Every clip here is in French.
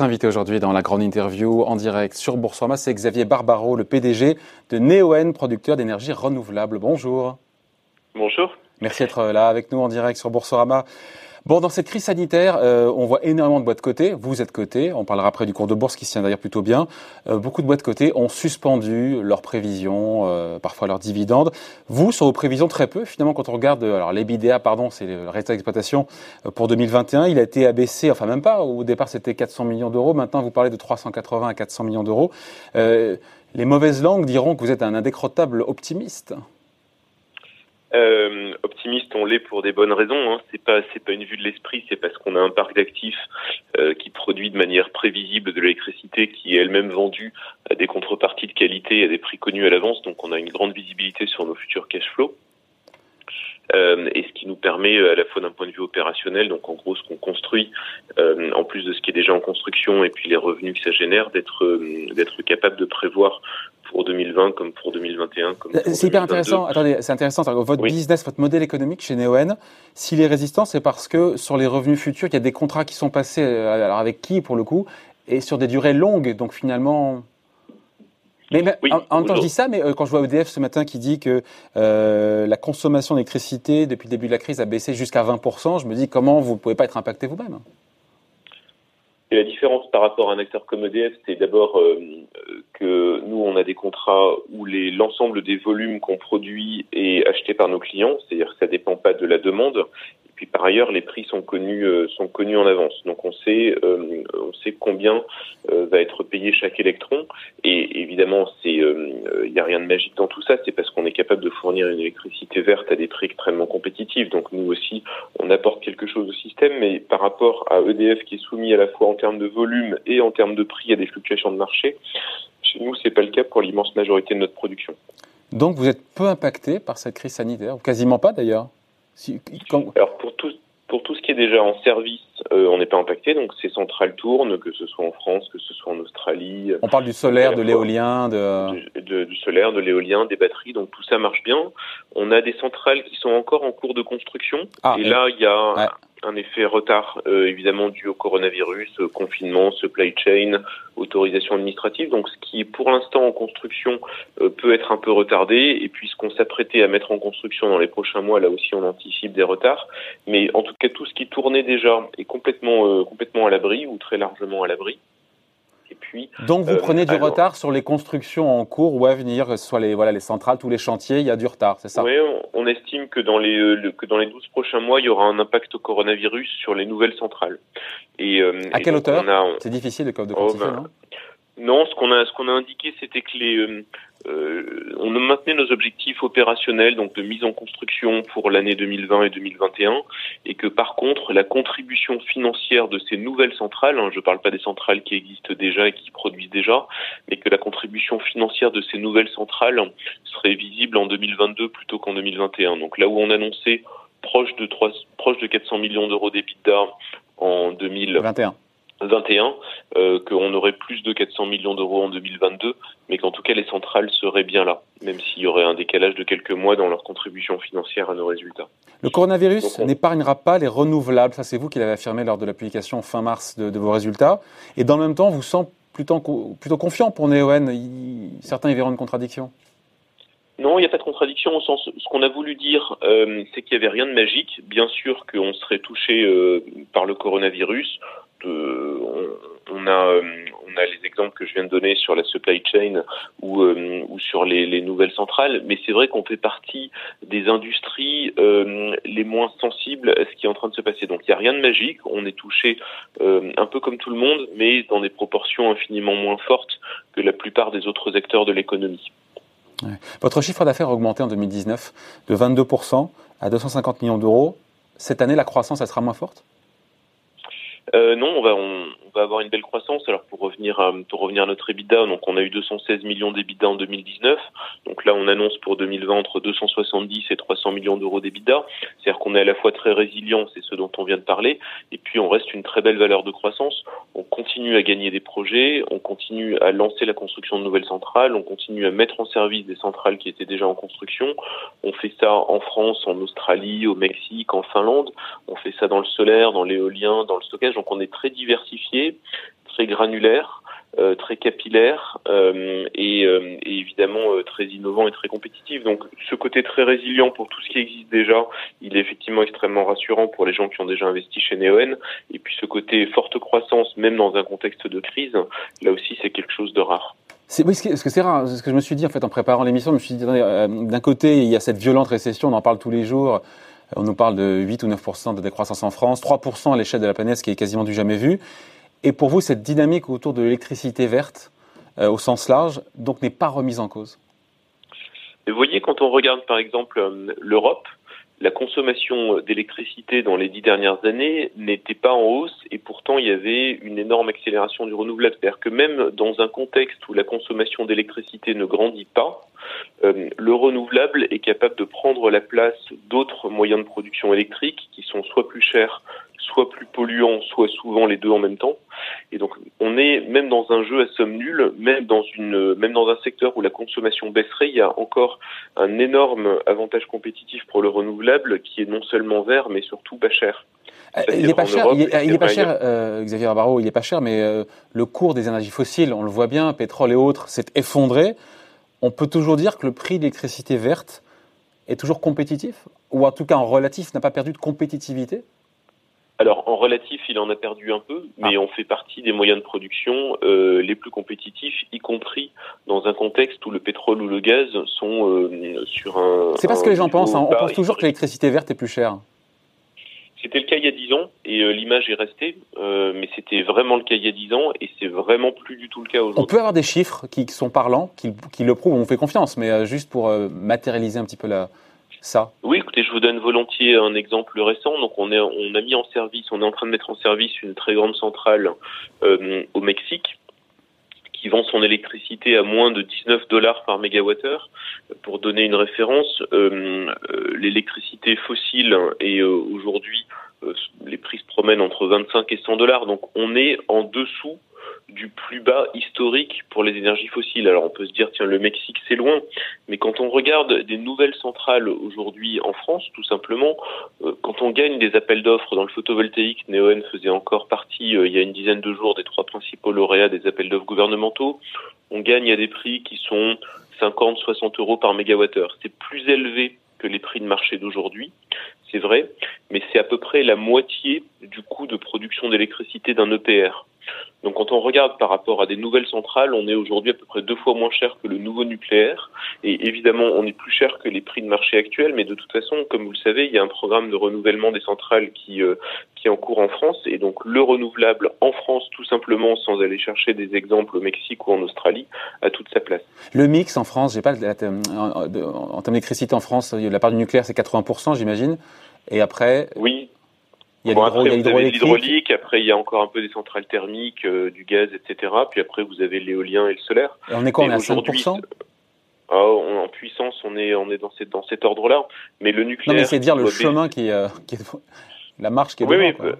Invité aujourd'hui dans la grande interview en direct sur Boursorama, c'est Xavier Barbaro, le PDG de Neoen, producteur d'énergie renouvelable. Bonjour. Bonjour. Merci d'être là avec nous en direct sur Boursorama. Bon, dans cette crise sanitaire, euh, on voit énormément de boîtes cotées. Vous êtes coté. On parlera après du cours de bourse qui se tient d'ailleurs plutôt bien. Euh, beaucoup de boîtes cotées ont suspendu leurs prévisions, euh, parfois leurs dividendes. Vous, sur vos prévisions, très peu. Finalement, quand on regarde, alors l'EBITDA, pardon, c'est le résultat d'exploitation pour 2021, il a été abaissé, enfin même pas. Au départ, c'était 400 millions d'euros. Maintenant, vous parlez de 380 à 400 millions d'euros. les mauvaises langues diront que vous êtes un indécrottable optimiste. Euh, optimiste, on l'est pour des bonnes raisons. Hein. C'est pas c'est pas une vue de l'esprit, c'est parce qu'on a un parc d'actifs euh, qui produit de manière prévisible de l'électricité qui est elle-même vendue à des contreparties de qualité à des prix connus à l'avance. Donc on a une grande visibilité sur nos futurs cash flows. Euh, et ce qui nous permet à la fois d'un point de vue opérationnel, donc en gros ce qu'on construit, en plus de ce qui est déjà en construction et puis les revenus que ça génère, d'être d'être capable de prévoir pour 2020 comme pour 2021. C'est hyper intéressant. Attendez, c'est intéressant. Votre business, votre modèle économique chez Neoen, s'il est résistant, c'est parce que sur les revenus futurs, il y a des contrats qui sont passés, euh, alors avec qui pour le coup, et sur des durées longues. Donc finalement, mais, en, même temps, je dis ça, mais euh, quand je vois EDF ce matin qui dit que euh, la consommation d'électricité depuis le début de la crise a baissé jusqu'à 20%, je me dis comment vous ne pouvez pas être impacté vous-même? La différence par rapport à un acteur comme EDF, c'est d'abord euh, que nous, on a des contrats où l'ensemble des volumes qu'on produit est acheté par nos clients, c'est-à-dire que ça ne dépend pas de la demande. Puis par ailleurs, les prix sont connus euh, sont connus en avance. Donc on sait euh, on sait combien euh, va être payé chaque électron. Et évidemment, il n'y a rien de magique dans tout ça. C'est parce qu'on est capable de fournir une électricité verte à des prix extrêmement compétitifs. Donc nous aussi, on apporte quelque chose au système. Mais par rapport à EDF qui est soumis à la fois en termes de volume et en termes de prix à des fluctuations de marché, chez nous, c'est pas le cas pour l'immense majorité de notre production. Donc vous êtes peu impacté par cette crise sanitaire, ou quasiment pas d'ailleurs? Alors pour tout, pour tout ce qui est déjà en service, euh, on n'est pas impacté, donc ces centrales tournent, que ce soit en France, que ce soit en Australie. On parle du solaire, de l'éolien, de... Du, solaire, de l'éolien, des batteries, donc tout ça marche bien. On a des centrales qui sont encore en cours de construction, ah, et, là il y a un effet retard, euh, évidemment dû au coronavirus, euh, confinement, supply chain, autorisation administrative. Donc, ce qui est pour l'instant en construction euh, peut être un peu retardé. Et puis, ce qu'on s'apprêtait à mettre en construction dans les prochains mois, là aussi, on anticipe des retards. Mais en tout cas, tout ce qui tournait déjà est complètement, complètement à l'abri ou très largement à l'abri. Donc vous euh, prenez du retard sur les constructions en cours ou à venir, que ce soit les, voilà, les centrales, tous les chantiers, il y a du retard, c'est ça? Oui, on, estime que dans, les, euh, que dans les 12 prochains mois, il y aura un impact au coronavirus sur les nouvelles centrales. Et, euh, à quelle hauteur C'est difficile de, de oh, quantifier, ben, non? Ce qu'on a, ce qu'on a indiqué, c'était que les, euh, on maintenait nos objectifs opérationnels, donc de mise en construction pour l'année 2020 et 2021, et que par contre, la contribution financière de ces nouvelles centrales, hein, je ne parle pas des centrales qui existent déjà et qui produisent déjà, mais que la contribution financière de ces nouvelles centrales serait visible en 2022 plutôt qu'en 2021. Donc là où on annonçait proche de 3, proche de 400 millions d'euros d'EBITDA en 2021. 21, euh, qu'on aurait plus de 400 millions d'euros en 2022, mais qu'en tout cas les centrales seraient bien là, même s'il y aurait un décalage de quelques mois dans leur contribution financière à nos résultats. Le coronavirus n'épargnera pas les renouvelables, ça c'est vous qui l'avez affirmé lors de la publication fin mars de, vos résultats, et dans le même temps vous sent plutôt, plutôt confiant pour Neoen, certains y verront une contradiction? Non, il n'y a pas de contradiction au sens. Ce qu'on a voulu dire, euh, c'est qu'il n'y avait rien de magique. Bien sûr qu'on serait touché euh, par le coronavirus on, a, euh, on a les exemples que je viens de donner sur la supply chain ou, euh, sur les, nouvelles centrales, mais c'est vrai qu'on fait partie des industries euh, les moins sensibles à ce qui est en train de se passer. Donc il n'y a rien de magique, on est touché un peu comme tout le monde, mais dans des proportions infiniment moins fortes que la plupart des autres acteurs de l'économie. Votre chiffre d'affaires a augmenté en 2019 de 22% à 250 millions d'euros. Cette année, la croissance, elle sera moins forte? euh, non, on va, on, va avoir une belle croissance. Alors pour revenir à, pour revenir à notre EBITDA, donc on a eu 216 millions d'EBITDA en 2019. Donc là, on annonce pour 2020 entre 270 et 300 millions d'euros d'EBITDA. C'est-à-dire qu'on est à la fois très résilient, c'est ce dont on vient de parler, et puis on reste une très belle valeur de croissance. On continue à gagner des projets, on continue à lancer la construction de nouvelles centrales, on continue à mettre en service des centrales qui étaient déjà en construction. On fait ça en France, en Australie, au Mexique, en Finlande. On fait ça dans le solaire, dans l'éolien, dans le stockage. Donc on est très diversifié très granulaire, euh, très capillaire euh, et, euh, et, évidemment très innovant et très compétitif. Donc ce côté très résilient pour tout ce qui existe déjà, il est effectivement extrêmement rassurant pour les gens qui ont déjà investi chez Neoen. Et puis ce côté forte croissance, même dans un contexte de crise, là aussi c'est quelque chose de rare. Oui, ce que c'est rare. Ce que je me suis dit en fait en préparant l'émission, je me suis dit d'un côté il y a cette violente récession, on en parle tous les jours. On nous parle de 8 ou 9 de décroissance en France, 3 à l'échelle de la planète, ce qui est quasiment du jamais vu. Et pour vous, cette dynamique autour de l'électricité verte, euh, au sens large, donc n'est pas remise en cause? Vous voyez, quand on regarde par exemple euh, l'Europe, la consommation d'électricité dans les dix dernières années n'était pas en hausse et pourtant il y avait une énorme accélération du renouvelable. C'est-à-dire que même dans un contexte où la consommation d'électricité ne grandit pas, le renouvelable est capable de prendre la place d'autres moyens de production électrique qui sont soit plus chers, soit plus polluants, soit souvent les deux en même temps. Et donc on est même dans un jeu à somme nulle, même dans une même dans un secteur où la consommation baisserait, il y a encore un énorme avantage compétitif pour le renouvelable qui est non seulement vert mais surtout pas cher. Euh, il n'est pas cher, il est, pas cher, euh, Xavier Barrault, il n'est pas cher, mais euh, le cours des énergies fossiles, on le voit bien, pétrole et autres, s'est effondré. On peut toujours dire que le prix de l'électricité verte est toujours compétitif, ou en tout cas en relatif n'a pas perdu de compétitivité? Alors en relatif, il en a perdu un peu, mais ah. on fait partie des moyens de production euh, les plus compétitifs, y compris dans un contexte où le pétrole ou le gaz sont euh, sur un. C'est pas ce que les gens pensent. Hein. On pense toujours que l'électricité verte est plus chère. C'était le cas il y a 10 ans et euh, l'image est restée, mais c'était vraiment le cas il y a 10 ans et c'est vraiment plus du tout le cas aujourd'hui. On peut avoir des chiffres qui sont parlants, qui, qui le prouvent, on fait confiance, mais juste pour matérialiser un petit peu la, oui, écoutez, je vous donne volontiers un exemple récent. Donc, on, est, on a mis en service, on est en train de mettre en service une très grande centrale euh, au Mexique qui vend son électricité à moins de 19 dollars par mégawattheure. Pour donner une référence, euh, euh, l'électricité fossile est aujourd'hui les prix se promènent entre 25 et 100 dollars. Donc on est en dessous du plus bas historique pour les énergies fossiles. Alors on peut se dire, tiens, le Mexique, c'est loin, mais quand on regarde des nouvelles centrales aujourd'hui en France, tout simplement, euh, quand on gagne des appels d'offres dans le photovoltaïque, Neoen faisait encore partie, euh, il y a une dizaine de jours, des trois principaux lauréats des appels d'offres gouvernementaux, on gagne à des prix qui sont 50, 60 euros par mégawattheure. C'est plus élevé que les prix de marché d'aujourd'hui, c'est vrai, mais c'est à peu près la moitié du coût de production d'électricité d'un EPR. Donc quand on regarde par rapport à des nouvelles centrales, on est aujourd'hui à peu près deux fois moins cher que le nouveau nucléaire. Et évidemment, on est plus cher que les prix de marché actuels, mais de toute façon, comme vous le savez, il y a un programme de renouvellement des centrales qui, euh, qui est en cours en France. Et donc le renouvelable en France, tout simplement, sans aller chercher des exemples au Mexique ou en Australie, a toute sa place. Le mix en France, j'ai pas en, en termes d'électricité en France, la part du nucléaire c'est 80%, j'imagine. Et après, oui. Il y a l'hydraulique, après il y a encore un peu des centrales thermiques, euh, du gaz, etc. Puis après vous avez l'éolien et le solaire. Et on est quoi On est à 5% ah, En puissance, on est, on est dans, cette, dans cet ordre-là. Mais le nucléaire. Non, mais c'est dire le chemin qui, euh, qui, est. La marche qui est oui, devant, oui,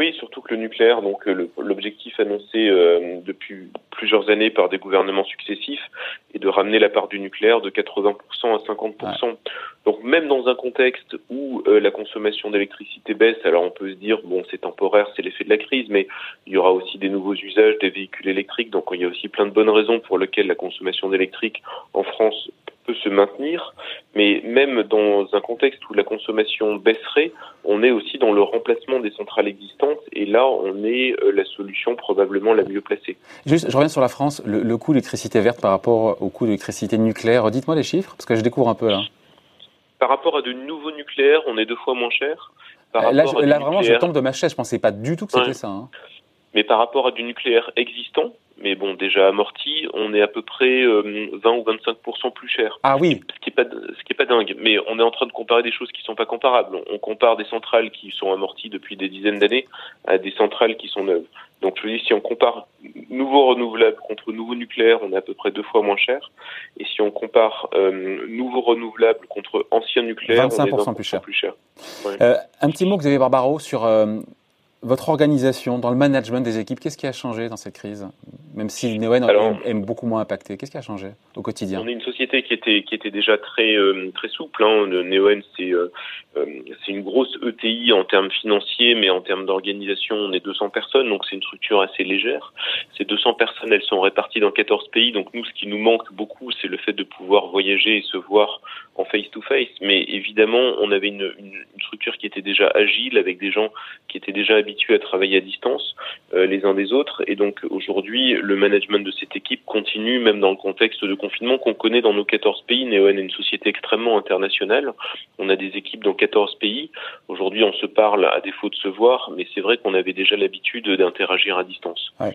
oui, surtout que le nucléaire, donc euh, l'objectif annoncé euh, depuis plusieurs années par des gouvernements successifs est de ramener la part du nucléaire de 80% à 50%. Donc même dans un contexte où euh, la consommation d'électricité baisse, alors on peut se dire bon c'est temporaire, c'est l'effet de la crise, mais il y aura aussi des nouveaux usages des véhicules électriques, donc il y a aussi plein de bonnes raisons pour lesquelles la consommation d'électrique en France peut se maintenir, mais même dans un contexte où la consommation baisserait, on est aussi dans le remplacement des centrales existantes, et là, on est euh, la solution probablement la mieux placée. Juste, je reviens sur la France, le, coût d'électricité verte par rapport au coût d'électricité nucléaire. Dites-moi les chiffres, parce que je découvre un peu là. Par rapport à de nouveaux nucléaires, on est deux fois moins cher. Par là, là vraiment, je tombe de ma chaise. Je pensais pas du tout que c'était ça. Hein. Mais par rapport à du nucléaire existant, mais bon, déjà amorti, on est à peu près 20 euh, ou 25% plus cher. Ah oui. Ce qui est pas, ce qui est pas dingue. Mais on est en train de comparer des choses qui sont pas comparables. On compare des centrales qui sont amorties depuis des dizaines d'années à des centrales qui sont neuves. Donc je veux dire, si on compare nouveau renouvelable contre nouveau nucléaire, on est à peu près deux fois moins cher. Et si on compare euh, nouveau renouvelable contre ancien nucléaire, 25% on est plus cher. Plus cher. Euh, un petit mot, Xavier Barbaro, sur votre organisation, dans le management des équipes, qu'est-ce qui a changé dans cette crise? Même si Neoen est, beaucoup moins impacté. Qu'est-ce qui a changé au quotidien On est une société qui était qui était déjà très euh, très souple. Hein. Neoen c'est euh, euh, c'est une grosse ETI en termes financiers, mais en termes d'organisation, on est 200 personnes, donc c'est une structure assez légère. Ces 200 personnes, elles sont réparties dans 14 pays, donc nous, ce qui nous manque beaucoup, c'est le fait de pouvoir voyager et se voir en face-to-face. Mais évidemment, on avait une, une, structure qui était déjà agile, avec des gens qui étaient déjà habitués à travailler à distance euh, les uns des autres. Et donc aujourd'hui, le management de cette équipe continue, même dans le contexte de confinement qu'on connaît dans nos 14 pays. Neoen est une société extrêmement internationale. On a des équipes dans 14 pays. Aujourd'hui, on se parle à défaut de se voir, mais c'est vrai qu'on avait déjà l'habitude d'interagir à distance. Euh,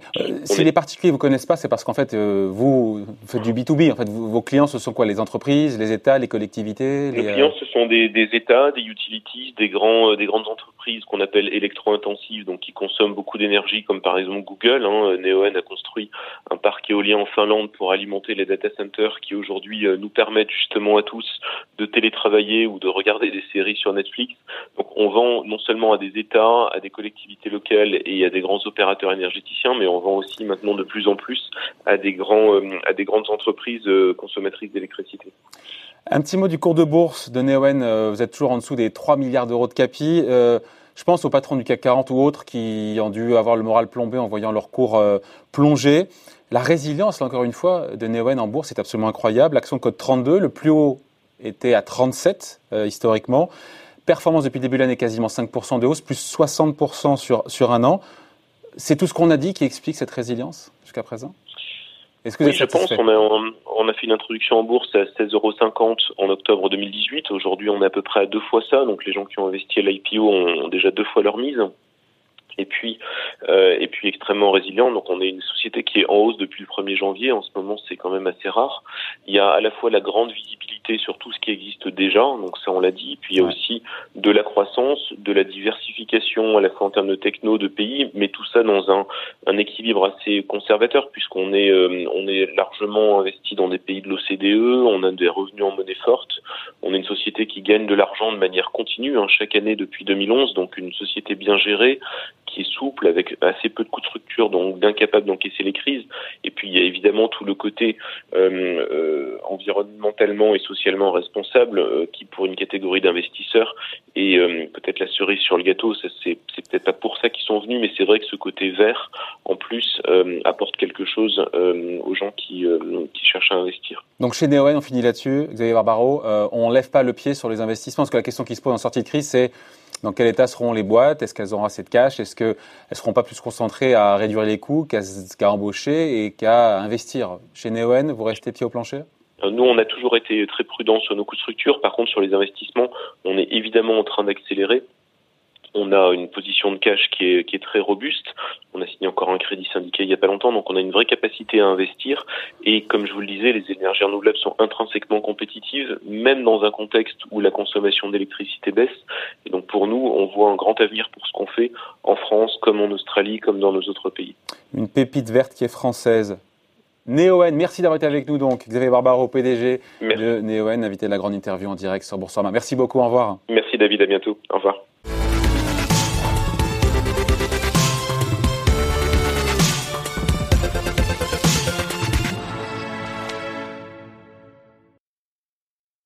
si les particuliers vous connaissent pas, c'est parce qu'en fait, euh, vous, faites du B2B. En fait, vos clients, ce sont quoi Les entreprises, les États, les collectivités Les clients, ce sont des, des, États, des utilities, des, grands, des grandes entreprises qu'on appelle électro-intensives, donc qui consomment beaucoup d'énergie, comme par exemple Google. Hein. Neoen a construit un parc éolien en Finlande pour alimenter les data centers qui aujourd'hui nous permettent justement à tous de télétravailler ou de regarder des séries sur Netflix. Donc on vend non seulement à des États, à des collectivités locales et à des grands opérateurs énergéticiens, mais on vend aussi maintenant de plus en plus à des grands, euh, à des grandes entreprises euh, consommatrices d'électricité. Un petit mot du cours de bourse de Neoen. Euh, vous êtes toujours en dessous des 3 milliards d'euros de capi. Je pense aux patrons du CAC 40 ou autres qui ont dû avoir le moral plombé en voyant leur cours plonger. La résilience, encore une fois, de Neoen en bourse est absolument incroyable. L'action code 32, le plus haut était à 37 historiquement. Performance depuis le début de l'année quasiment 5% de hausse, plus 60% sur, sur un an. C'est tout ce qu'on a dit qui explique cette résilience jusqu'à présent? Est-ce que oui, je pense a, on a fait une introduction en bourse à 16,50 euros en octobre 2018. Aujourd'hui, on est à peu près à deux fois ça. Donc les gens qui ont investi à l'IPO ont déjà deux fois leur mise et puis euh, et puis extrêmement résilient. Donc on est une société qui est en hausse depuis le 1er janvier. En ce moment, c'est quand même assez rare. Il y a à la fois la grande visibilité sur tout ce qui existe déjà, donc ça on l'a dit. Puis il y a aussi de la croissance, de la diversification à la fois en termes de techno, de pays, mais tout ça dans un, un équilibre assez conservateur puisqu'on est euh, on est largement investi dans des pays de l'OCDE. On a des revenus en monnaie forte. On est une société qui gagne de l'argent de manière continue hein, chaque année depuis 2011. Donc une société bien gérée qui est souple, avec assez peu de coûts de structure, donc d'incapable d'encaisser les crises. Et puis il y a évidemment tout le côté euh, euh, environnementalement et socialement responsable, euh, qui pour une catégorie d'investisseurs est peut-être la cerise sur le gâteau. Ça, c'est, c'est peut-être pas pour ça qu'ils sont venus, mais c'est vrai que ce côté vert, en plus, apporte quelque chose aux gens qui, qui cherchent à investir. Donc chez Neoen, on finit là-dessus, Xavier Barbaro, on lève pas le pied sur les investissements, parce que la question qui se pose en sortie de crise, c'est dans quel état seront les boîtes? Est-ce qu'elles auront assez de cash? Est-ce qu'elles ne seront pas plus concentrées à réduire les coûts qu'à embaucher et qu'à investir? Chez Neoen, vous restez pied au plancher? Euh, nous, on a toujours été très prudents sur nos coûts de structure. Par contre, sur les investissements, on est évidemment en train d'accélérer. On a une position de cash qui est, qui est très robuste. On a signé encore un crédit syndiqué il n'y a pas longtemps, donc on a une vraie capacité à investir. Et comme je vous le disais, les énergies renouvelables sont intrinsèquement compétitives, même dans un contexte où la consommation d'électricité baisse. Et donc pour nous, on voit un grand avenir pour ce qu'on fait en France, comme en Australie, comme dans nos autres pays. Une pépite verte qui est française. Neoen, merci d'avoir été avec nous donc. Xavier Barbaro, PDG de Neoen, invité de la grande interview en direct sur Boursorama. Merci beaucoup, au revoir. Merci David, à bientôt. Au revoir.